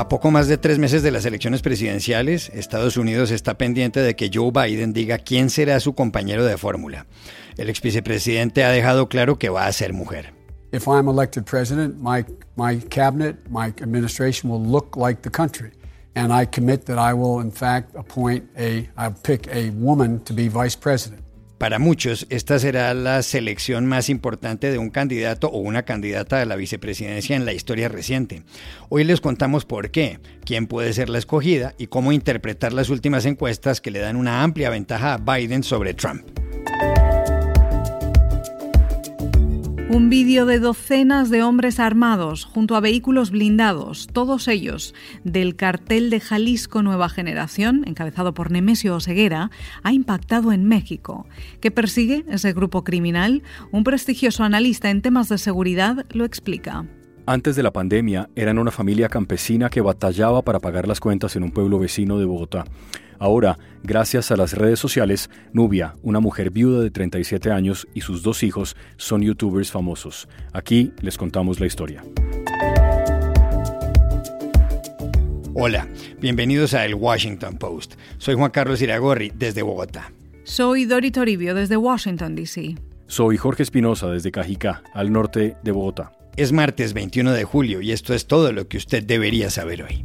A poco más de tres meses de las elecciones presidenciales, Estados Unidos está pendiente de que Joe Biden diga quién será su compañero de fórmula. El ex vicepresidente ha dejado claro que va a ser mujer. If I'm elected president, my, my cabinet, my administration will look like the country. And I commit that I will, in fact, appoint a, I'll pick a woman to be vice president. Para muchos, esta será la selección más importante de un candidato o una candidata a la vicepresidencia en la historia reciente. Hoy les contamos por qué, quién puede ser la escogida y cómo interpretar las últimas encuestas que le dan una amplia ventaja a Biden sobre Trump. Un vídeo de docenas de hombres armados junto a vehículos blindados, todos ellos del cartel de Jalisco Nueva Generación, encabezado por Nemesio Oseguera, ha impactado en México. ¿Qué persigue ese grupo criminal? Un prestigioso analista en temas de seguridad lo explica. Antes de la pandemia, eran una familia campesina que batallaba para pagar las cuentas en un pueblo vecino de Bogotá. Ahora, gracias a las redes sociales, Nubia, una mujer viuda de 37 años y sus dos hijos son youtubers famosos. Aquí les contamos la historia. Hola, bienvenidos a El Washington Post. Soy Juan Carlos Iragorri desde Bogotá. Soy Dori Toribio desde Washington, D.C. Soy Jorge Espinosa desde Cajicá, al norte de Bogotá. Es martes 21 de julio y esto es todo lo que usted debería saber hoy.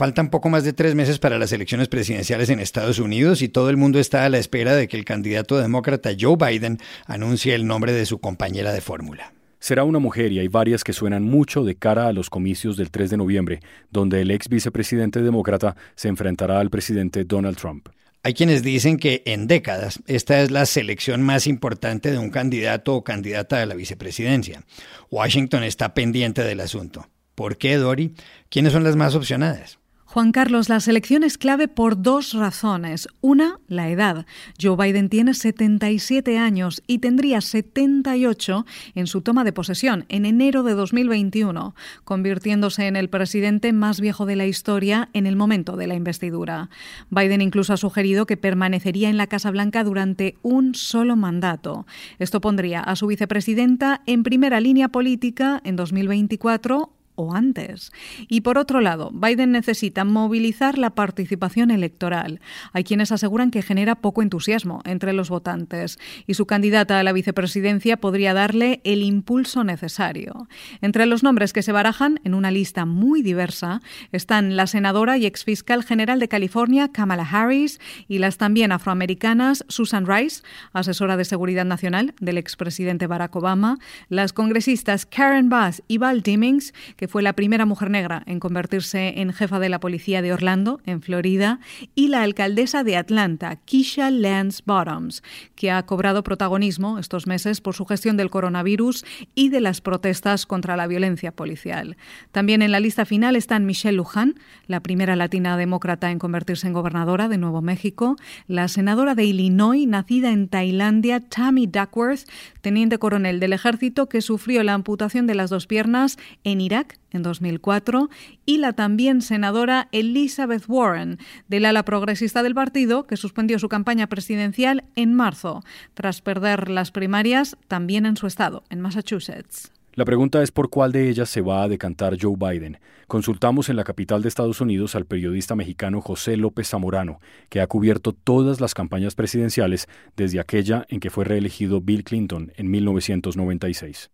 Faltan poco más de tres meses para las elecciones presidenciales en Estados Unidos y todo el mundo está a la espera de que el candidato demócrata Joe Biden anuncie el nombre de su compañera de fórmula. Será una mujer y hay varias que suenan mucho de cara a los comicios del 3 de noviembre, donde el ex vicepresidente demócrata se enfrentará al presidente Donald Trump. Hay quienes dicen que en décadas esta es la selección más importante de un candidato o candidata a la vicepresidencia. Washington está pendiente del asunto. ¿Por qué, Dory? ¿Quiénes son las más opcionadas? Juan Carlos, la selección es clave por dos razones. Una, la edad. Joe Biden tiene 77 años y tendría 78 en su toma de posesión en enero de 2021, convirtiéndose en el presidente más viejo de la historia en el momento de la investidura. Biden incluso ha sugerido que permanecería en la Casa Blanca durante un solo mandato. Esto pondría a su vicepresidenta en primera línea política en 2024 o antes. Y por otro lado, Biden necesita movilizar la participación electoral. Hay quienes aseguran que genera poco entusiasmo entre los votantes y su candidata a la vicepresidencia podría darle el impulso necesario. Entre los nombres que se barajan en una lista muy diversa están la senadora y exfiscal general de California, Kamala Harris, y las también afroamericanas Susan Rice, asesora de seguridad nacional del expresidente Barack Obama, las congresistas Karen Bass y Val Demings, que fue la primera mujer negra en convertirse en jefa de la policía de Orlando, en Florida, y la alcaldesa de Atlanta, Keisha Lance Bottoms, que ha cobrado protagonismo estos meses por su gestión del coronavirus y de las protestas contra la violencia policial. También en la lista final están Michelle Luján, la primera latina demócrata en convertirse en gobernadora de Nuevo México, la senadora de Illinois, nacida en Tailandia, Tammy Duckworth, teniente coronel del ejército que sufrió la amputación de las dos piernas en Irak en 2004, y la también senadora Elizabeth Warren, del ala progresista del partido, que suspendió su campaña presidencial en marzo, tras perder las primarias también en su estado, en Massachusetts. La pregunta es por cuál de ellas se va a decantar Joe Biden. Consultamos en la capital de Estados Unidos al periodista mexicano José López Zamorano, que ha cubierto todas las campañas presidenciales desde aquella en que fue reelegido Bill Clinton en 1996.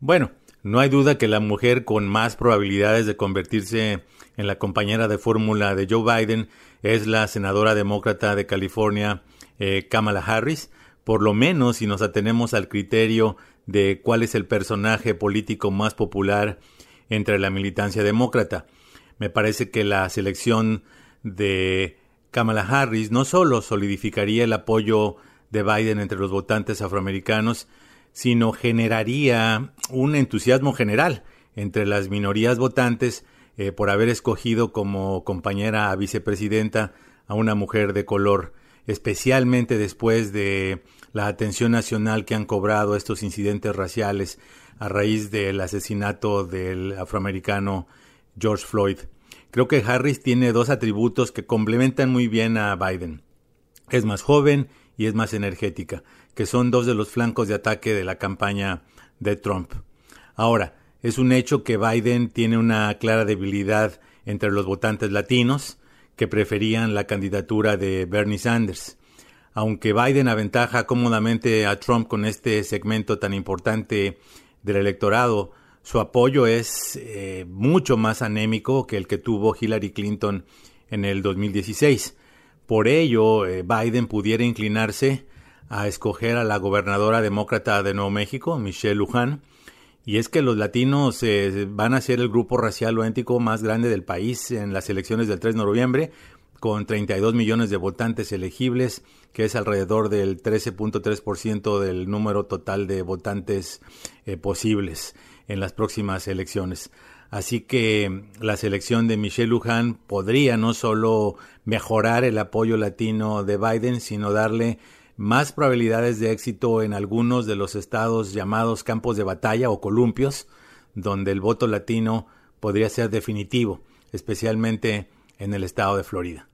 Bueno, no hay duda que la mujer con más probabilidades de convertirse en la compañera de fórmula de Joe Biden es la senadora demócrata de California, eh, Kamala Harris, por lo menos si nos atenemos al criterio de cuál es el personaje político más popular entre la militancia demócrata. Me parece que la selección de Kamala Harris no solo solidificaría el apoyo de Biden entre los votantes afroamericanos, sino generaría un entusiasmo general entre las minorías votantes eh, por haber escogido como compañera a vicepresidenta a una mujer de color, especialmente después de la atención nacional que han cobrado estos incidentes raciales a raíz del asesinato del afroamericano George Floyd. Creo que Harris tiene dos atributos que complementan muy bien a Biden. Es más joven y es más energética, que son dos de los flancos de ataque de la campaña de Trump. Ahora, es un hecho que Biden tiene una clara debilidad entre los votantes latinos que preferían la candidatura de Bernie Sanders. Aunque Biden aventaja cómodamente a Trump con este segmento tan importante del electorado, su apoyo es eh, mucho más anémico que el que tuvo Hillary Clinton en el 2016. Por ello, eh, Biden pudiera inclinarse a escoger a la gobernadora demócrata de Nuevo México, Michelle Luján, y es que los latinos eh, van a ser el grupo racial o étnico más grande del país en las elecciones del 3 de noviembre, con 32 millones de votantes elegibles, que es alrededor del 13.3% del número total de votantes eh, posibles en las próximas elecciones. Así que la selección de Michelle Luján podría no solo mejorar el apoyo latino de Biden, sino darle más probabilidades de éxito en algunos de los estados llamados campos de batalla o columpios, donde el voto latino podría ser definitivo, especialmente en el estado de Florida.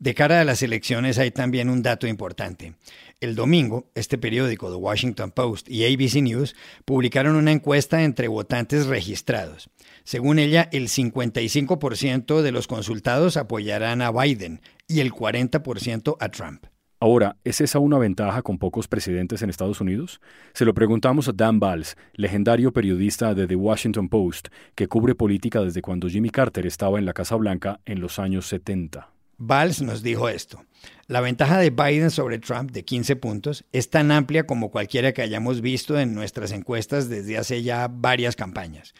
De cara a las elecciones hay también un dato importante. El domingo, este periódico, The Washington Post y ABC News, publicaron una encuesta entre votantes registrados. Según ella, el 55% de los consultados apoyarán a Biden y el 40% a Trump. Ahora, ¿es esa una ventaja con pocos presidentes en Estados Unidos? Se lo preguntamos a Dan Valls, legendario periodista de The Washington Post, que cubre política desde cuando Jimmy Carter estaba en la Casa Blanca en los años 70. Valls nos dijo esto. La ventaja de Biden sobre Trump de 15 puntos es tan amplia como cualquiera que hayamos visto en nuestras encuestas desde hace ya varias campañas.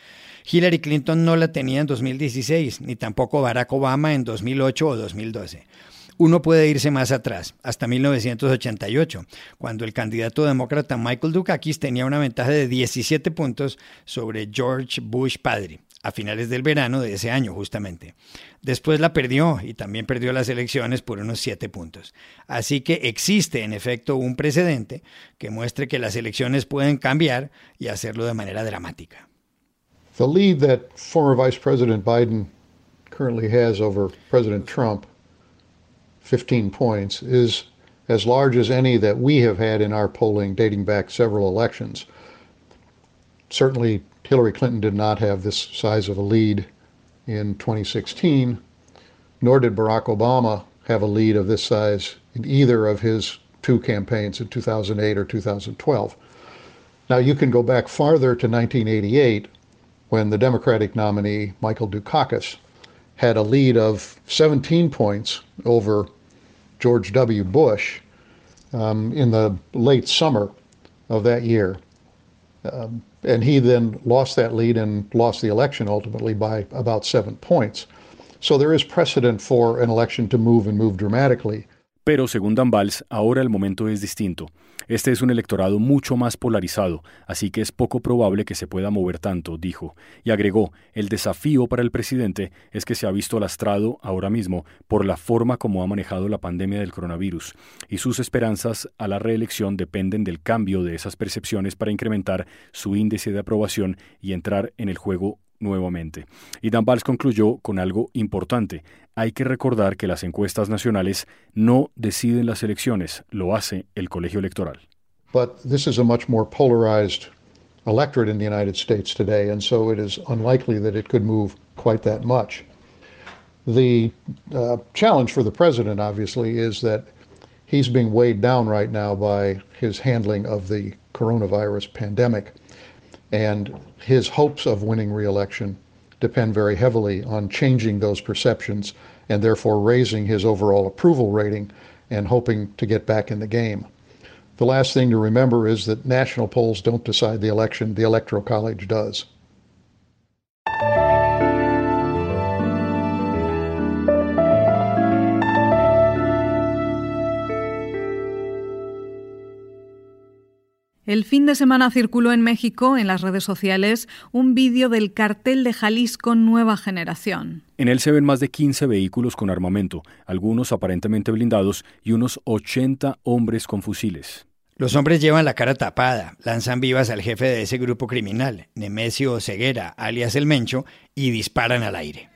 Hillary Clinton no la tenía en 2016, ni tampoco Barack Obama en 2008 o 2012. Uno puede irse más atrás, hasta 1988, cuando el candidato demócrata Michael Dukakis tenía una ventaja de 17 puntos sobre George Bush padre a finales del verano de ese año justamente. Después la perdió y también perdió las elecciones por unos siete puntos. Así que existe en efecto un precedente que muestre que las elecciones pueden cambiar y hacerlo de manera dramática. The lead that former Vice President Biden currently has over President Trump, 15 points, is as large as any that we have had in our polling dating back several elections. Certainly Hillary Clinton did not have this size of a lead in 2016, nor did Barack Obama have a lead of this size in either of his two campaigns in 2008 or 2012. Now, you can go back farther to 1988 when the Democratic nominee, Michael Dukakis, had a lead of 17 points over George W. Bush um, in the late summer of that year. Um, and he then lost that lead and lost the election ultimately by about seven points. So there is precedent for an election to move and move dramatically. Pero según Dan Valls, ahora el momento es distinto. Este es un electorado mucho más polarizado, así que es poco probable que se pueda mover tanto, dijo, y agregó, el desafío para el presidente es que se ha visto lastrado ahora mismo por la forma como ha manejado la pandemia del coronavirus, y sus esperanzas a la reelección dependen del cambio de esas percepciones para incrementar su índice de aprobación y entrar en el juego nuevamente. Y Dan Valls concluyó con algo importante. Hay que recordar que las encuestas nacionales no deciden las elecciones, lo hace el colegio electoral. But this is a much more polarized electorate in the United States today, and so it is unlikely that it could move quite that much. The uh, challenge for the president, obviously, is that he's being weighed down right now by his handling of the coronavirus pandemic. And his hopes of winning reelection depend very heavily on changing those perceptions and therefore raising his overall approval rating and hoping to get back in the game. The last thing to remember is that national polls don't decide the election, the Electoral College does. El fin de semana circuló en México, en las redes sociales, un vídeo del cartel de Jalisco Nueva Generación. En él se ven más de 15 vehículos con armamento, algunos aparentemente blindados y unos 80 hombres con fusiles. Los hombres llevan la cara tapada, lanzan vivas al jefe de ese grupo criminal, Nemesio Ceguera, alias El Mencho, y disparan al aire.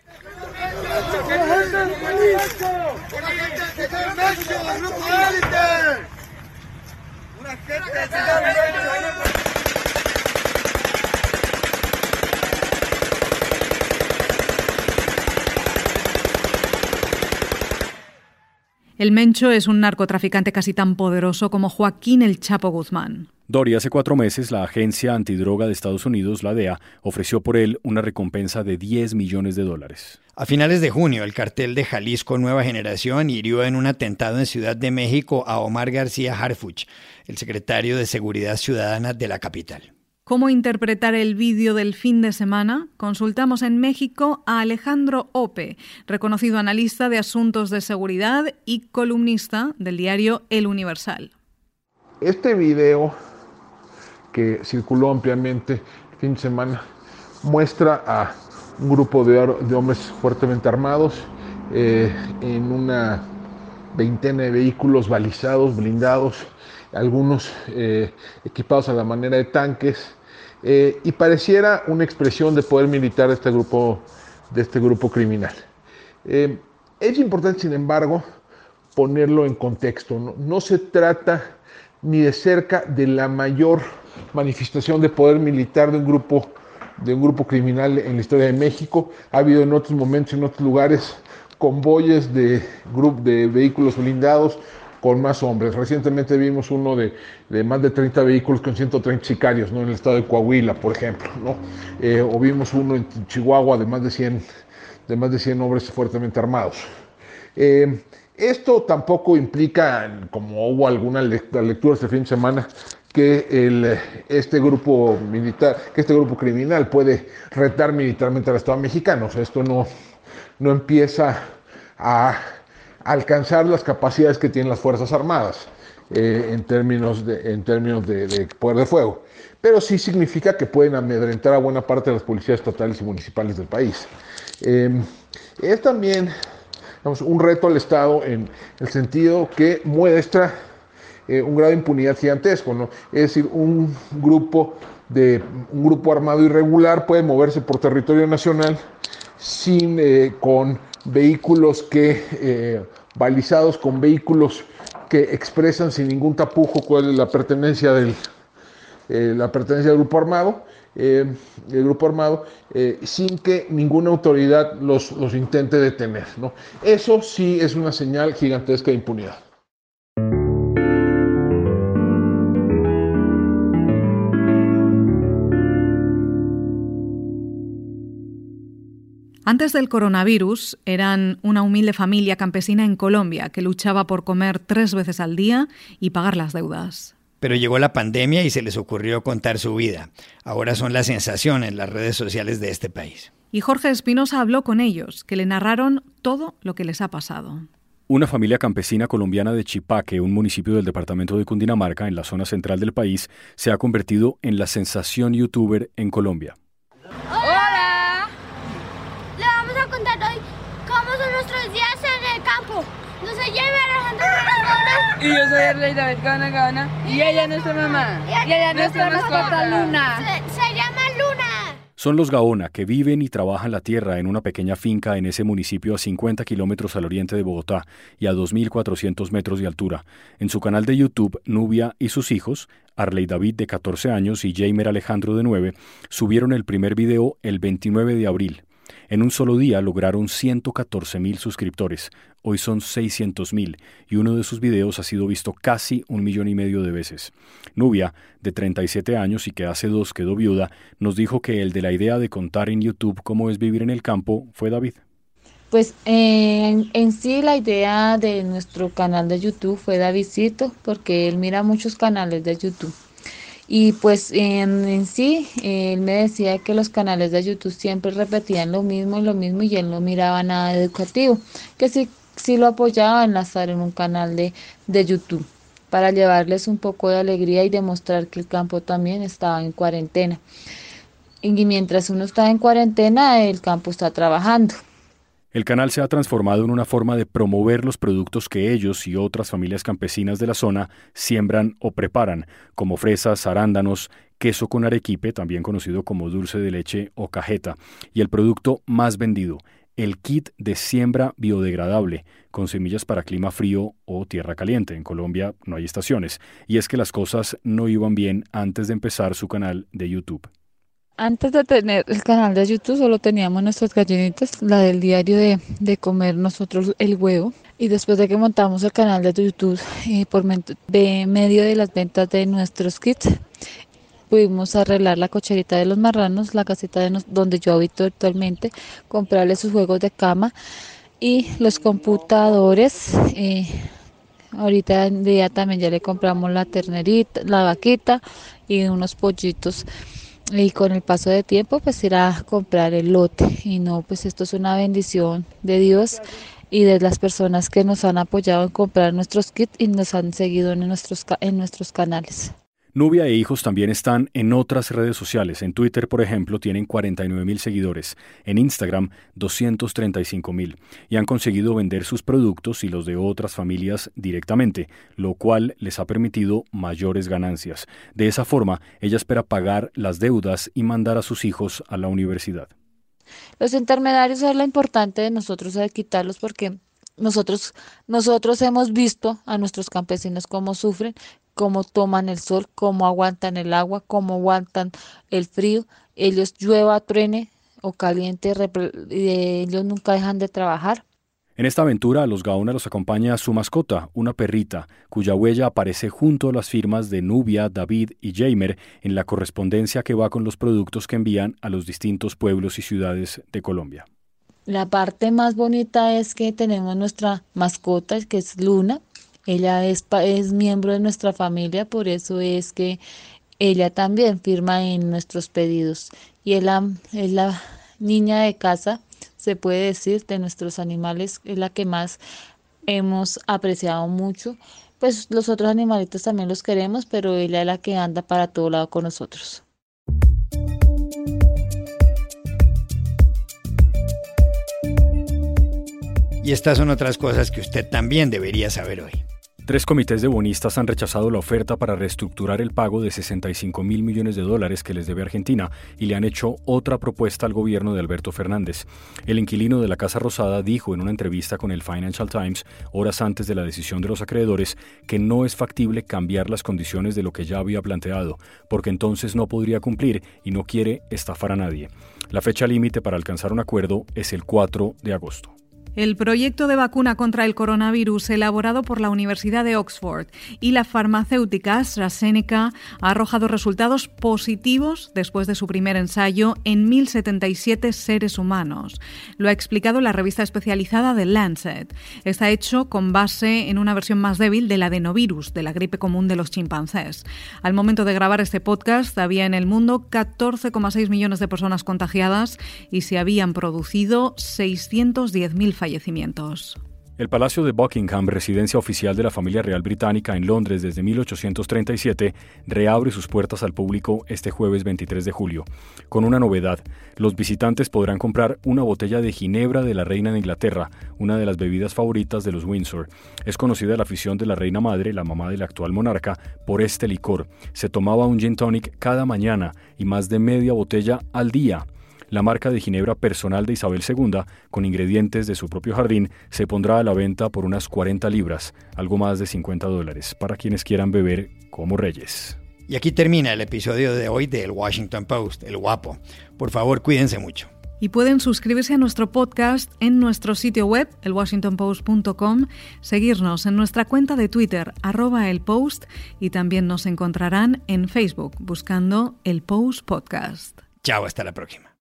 El Mencho es un narcotraficante casi tan poderoso como Joaquín el Chapo Guzmán. Dory, hace cuatro meses la agencia antidroga de Estados Unidos, la DEA, ofreció por él una recompensa de 10 millones de dólares. A finales de junio, el cartel de Jalisco Nueva Generación hirió en un atentado en Ciudad de México a Omar García Harfuch, el secretario de Seguridad Ciudadana de la capital. ¿Cómo interpretar el vídeo del fin de semana? Consultamos en México a Alejandro Ope, reconocido analista de asuntos de seguridad y columnista del diario El Universal. Este video que circuló ampliamente el fin de semana muestra a un grupo de, hombres fuertemente armados eh, en una veintena de vehículos balizados, blindados, algunos eh, equipados a la manera de tanques, eh, y pareciera una expresión de poder militar de este grupo, de este grupo criminal. Es importante, sin embargo, ponerlo en contexto. no se trata ni de cerca de la mayor manifestación de poder militar de un grupo de un grupo criminal en la historia de México. Ha habido en otros momentos, en otros lugares, convoyes de, de vehículos blindados con más hombres. Recientemente vimos uno de, más de 30 vehículos con 130 sicarios, ¿no? en el estado de Coahuila, por ejemplo. ¿no? Eh, o vimos uno en Chihuahua de más de 100, de más de 100 hombres fuertemente armados. Eh, esto tampoco implica, como hubo alguna lectura este fin de semana, que este grupo militar, que este grupo criminal puede retar militarmente al Estado mexicano. Esto no, no empieza a alcanzar las capacidades que tienen las Fuerzas Armadas eh, en términos, de, en términos de, poder de fuego. Pero sí significa que pueden amedrentar a buena parte de las policías estatales y municipales del país. Em, es también un reto al Estado en el sentido que muestra eh, un grado de impunidad gigantesco. ¿no? Es decir, un grupo, de, un grupo armado irregular puede moverse por territorio nacional sin, eh, con vehículos que, eh, balizados con vehículos que expresan sin ningún tapujo cuál es la pertenencia del, la pertenencia del grupo armado, grupo armado, sin que ninguna autoridad los, los intente detener. ¿no? Eso sí es una señal gigantesca de impunidad. Antes del coronavirus, eran una humilde familia campesina en Colombia que luchaba por comer tres veces al día y pagar las deudas. Pero llegó la pandemia y se les ocurrió contar su vida. Ahora son la sensación en las redes sociales de este país. Y Jorge Espinosa habló con ellos, que le narraron todo lo que les ha pasado. Una familia campesina colombiana de Chipaque, un municipio del departamento de Cundinamarca, en la zona central del país, se ha convertido en la sensación youtuber en Colombia. Y yo soy Arley David Gana Gana. Y ella es nuestra mamá. Y ella es nuestra mascota Luna. Se, llama Luna. Son los Gaona que viven y trabajan la tierra en una pequeña finca en ese municipio a 50 kilómetros al oriente de Bogotá y a 2.400 metros de altura. En su canal de YouTube, Nubia y sus hijos, Arley David de 14 años y Jamer Alejandro de 9, subieron el primer video el 29 de abril. En un solo día lograron 114 mil suscriptores, hoy son 600 mil, y uno de sus videos ha sido visto casi un millón y medio de veces. Nubia, de 37 años y que hace dos quedó viuda, nos dijo que el de la idea de contar en YouTube cómo es vivir en el campo fue David. Pues en, en, sí la idea de nuestro canal de YouTube fue Davidcito, porque él mira muchos canales de YouTube. Y pues en, sí, él me decía que los canales de YouTube siempre repetían lo mismo y lo mismo y él no miraba nada educativo, que sí, sí lo apoyaba en estar en un canal de, de YouTube para llevarles un poco de alegría y demostrar que el campo también estaba en cuarentena. Y mientras uno está en cuarentena, el campo está trabajando. El canal se ha transformado en una forma de promover los productos que ellos y otras familias campesinas de la zona siembran o preparan, como fresas, arándanos, queso con arequipe, también conocido como dulce de leche o cajeta, y el producto más vendido, el kit de siembra biodegradable con semillas para clima frío o tierra caliente. En Colombia no hay estaciones. Y es que las cosas no iban bien antes de empezar su canal de YouTube. Antes de tener el canal de YouTube solo teníamos nuestras gallinitas, la del diario de, comer nosotros el huevo. Y después de que montamos el canal de YouTube eh, por medio de las ventas de nuestros kits, pudimos arreglar la cocherita de los marranos, la casita de donde yo habito actualmente, comprarle sus juegos de cama y los computadores. Eh, ahorita día también ya le compramos la ternerita, la vaquita y unos pollitos y con el paso de tiempo pues ir a comprar el lote y no pues esto es una bendición de Dios y de las personas que nos han apoyado en comprar nuestros kits y nos han seguido en nuestros en nuestros canales. Nubia e hijos también están en otras redes sociales. En Twitter, por ejemplo, tienen 49 mil seguidores, en Instagram 235 mil y han conseguido vender sus productos y los de otras familias directamente, lo cual les ha permitido mayores ganancias. De esa forma, ella espera pagar las deudas y mandar a sus hijos a la universidad. Los intermediarios es lo importante de nosotros de quitarlos porque nosotros, nosotros hemos visto a nuestros campesinos cómo sufren, cómo toman el sol, cómo aguantan el agua, cómo aguantan el frío. Ellos llueva, truene o caliente, ellos nunca dejan de trabajar. En esta aventura a los Gaona los acompaña su mascota, una perrita, cuya huella aparece junto a las firmas de Nubia, David y Jamer en la correspondencia que va con los productos que envían a los distintos pueblos y ciudades de Colombia. La parte más bonita es que tenemos nuestra mascota, que es Luna, ella es, es miembro de nuestra familia, por eso es que ella también firma en nuestros pedidos. Y es es la niña de casa, se puede decir, de nuestros animales, es la que más hemos apreciado mucho. Pues los otros animalitos también los queremos, pero ella es la que anda para todo lado con nosotros. Y estas son otras cosas que usted también debería saber hoy. Tres comités de bonistas han rechazado la oferta para reestructurar el pago de 65 mil millones de dólares que les debe Argentina y le han hecho otra propuesta al gobierno de Alberto Fernández. El inquilino de la Casa Rosada dijo en una entrevista con el Financial Times, horas antes de la decisión de los acreedores, que no es factible cambiar las condiciones de lo que ya había planteado, porque entonces no podría cumplir y no quiere estafar a nadie. La fecha límite para alcanzar un acuerdo es el 4 de agosto. El proyecto de vacuna contra el coronavirus elaborado por la Universidad de Oxford y la farmacéutica AstraZeneca ha arrojado resultados positivos después de su primer ensayo en 1.077 seres humanos. Lo ha explicado la revista especializada The Lancet. Está hecho con base en una versión más débil del adenovirus, de la gripe común de los chimpancés. Al momento de grabar este podcast había en el mundo 14,6 millones de personas contagiadas y se habían producido 610.000 fallecimientos. El Palacio de Buckingham, residencia oficial de la familia real británica en Londres desde 1837, reabre sus puertas al público este jueves 23 de julio, con una novedad. Los visitantes podrán comprar una botella de ginebra de la reina de Inglaterra, una de las bebidas favoritas de los Windsor. Es conocida la afición de la reina madre, la mamá del actual monarca, por este licor. Se tomaba un gin tonic cada mañana y más de media botella al día. La marca de ginebra personal de Isabel II, con ingredientes de su propio jardín, se pondrá a la venta por unas 40 libras, algo más de 50 dólares, para quienes quieran beber como reyes. Y aquí termina el episodio de hoy del Washington Post, El Guapo. Por favor, cuídense mucho. Y pueden suscribirse a nuestro podcast en nuestro sitio web, elwashingtonpost.com, seguirnos en nuestra cuenta de Twitter, arroba el post, y también nos encontrarán en Facebook buscando el Post Podcast. Chao, hasta la próxima.